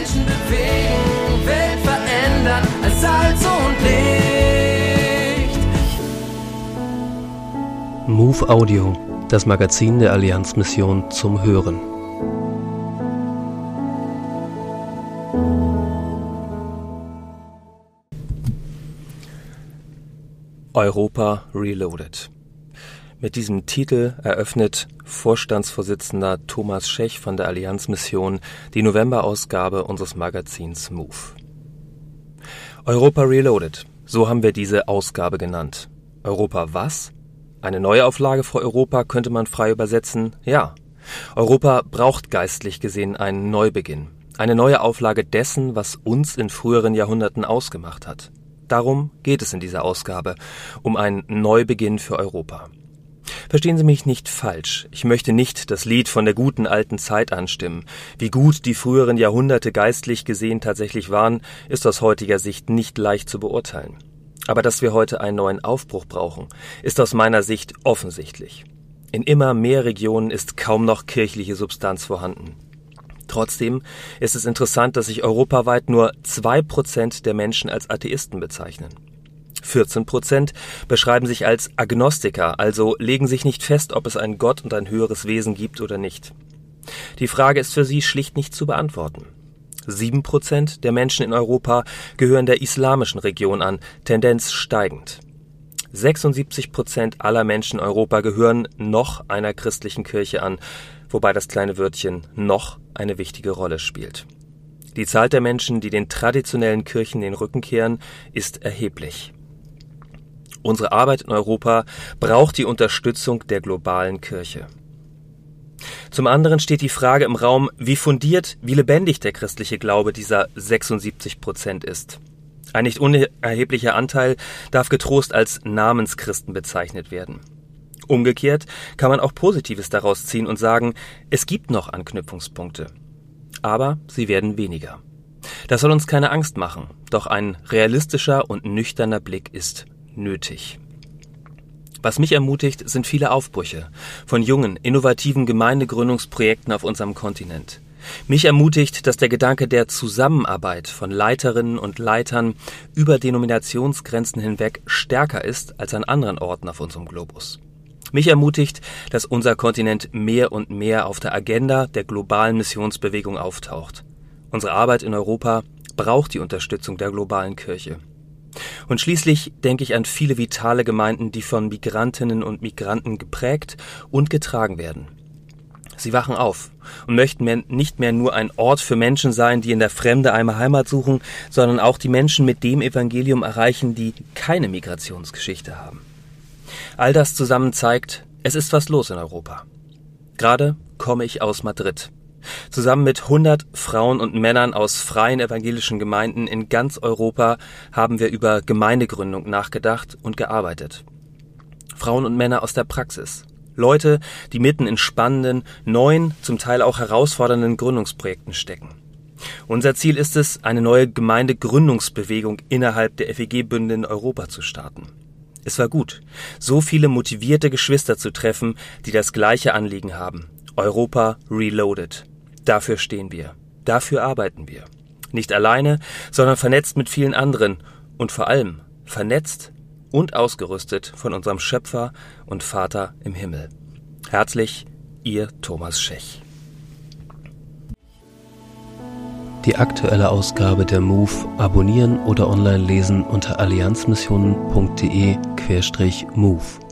Menschen bewegen, Welt verändern als Salz und Licht. Move Audio, das Magazin der Allianzmission zum Hören. Europa Reloaded. Mit diesem Titel eröffnet Vorstandsvorsitzender Thomas Schech von der Allianzmission die Novemberausgabe unseres Magazins Move. Europa Reloaded, so haben wir diese Ausgabe genannt. Europa was? Eine Neuauflage für Europa könnte man frei übersetzen, ja. Europa braucht geistlich gesehen einen Neubeginn, eine neue Auflage dessen, was uns in früheren Jahrhunderten ausgemacht hat. Darum geht es in dieser Ausgabe, um einen Neubeginn für Europa. Verstehen Sie mich nicht falsch. Ich möchte nicht das Lied von der guten alten Zeit anstimmen. Wie gut die früheren Jahrhunderte geistlich gesehen tatsächlich waren, ist aus heutiger Sicht nicht leicht zu beurteilen. Aber dass wir heute einen neuen Aufbruch brauchen, ist aus meiner Sicht offensichtlich. In immer mehr Regionen ist kaum noch kirchliche Substanz vorhanden. Trotzdem ist es interessant, dass sich europaweit nur zwei Prozent der Menschen als Atheisten bezeichnen. 14 Prozent beschreiben sich als Agnostiker, also legen sich nicht fest, ob es einen Gott und ein höheres Wesen gibt oder nicht. Die Frage ist für sie schlicht nicht zu beantworten. Sieben Prozent der Menschen in Europa gehören der islamischen Region an, Tendenz steigend. 76 Prozent aller Menschen in Europa gehören noch einer christlichen Kirche an, wobei das kleine Wörtchen noch eine wichtige Rolle spielt. Die Zahl der Menschen, die den traditionellen Kirchen den Rücken kehren, ist erheblich. Unsere Arbeit in Europa braucht die Unterstützung der globalen Kirche. Zum anderen steht die Frage im Raum, wie fundiert, wie lebendig der christliche Glaube dieser 76 Prozent ist. Ein nicht unerheblicher Anteil darf getrost als Namenschristen bezeichnet werden. Umgekehrt kann man auch Positives daraus ziehen und sagen, es gibt noch Anknüpfungspunkte. Aber sie werden weniger. Das soll uns keine Angst machen, doch ein realistischer und nüchterner Blick ist nötig. Was mich ermutigt, sind viele Aufbrüche von jungen, innovativen Gemeindegründungsprojekten auf unserem Kontinent. Mich ermutigt, dass der Gedanke der Zusammenarbeit von Leiterinnen und Leitern über Denominationsgrenzen hinweg stärker ist als an anderen Orten auf unserem Globus. Mich ermutigt, dass unser Kontinent mehr und mehr auf der Agenda der globalen Missionsbewegung auftaucht. Unsere Arbeit in Europa braucht die Unterstützung der globalen Kirche. Und schließlich denke ich an viele vitale Gemeinden, die von Migrantinnen und Migranten geprägt und getragen werden. Sie wachen auf und möchten mehr, nicht mehr nur ein Ort für Menschen sein, die in der Fremde einmal Heimat suchen, sondern auch die Menschen mit dem Evangelium erreichen, die keine Migrationsgeschichte haben. All das zusammen zeigt, es ist was los in Europa. Gerade komme ich aus Madrid. Zusammen mit 100 Frauen und Männern aus freien evangelischen Gemeinden in ganz Europa haben wir über Gemeindegründung nachgedacht und gearbeitet. Frauen und Männer aus der Praxis. Leute, die mitten in spannenden, neuen, zum Teil auch herausfordernden Gründungsprojekten stecken. Unser Ziel ist es, eine neue Gemeindegründungsbewegung innerhalb der FEG-Bünde in Europa zu starten. Es war gut, so viele motivierte Geschwister zu treffen, die das gleiche Anliegen haben. Europa Reloaded. Dafür stehen wir. Dafür arbeiten wir. Nicht alleine, sondern vernetzt mit vielen anderen und vor allem vernetzt und ausgerüstet von unserem Schöpfer und Vater im Himmel. Herzlich, Ihr Thomas Schech. Die aktuelle Ausgabe der MOVE abonnieren oder online lesen unter allianzmissionen.de-MOVE.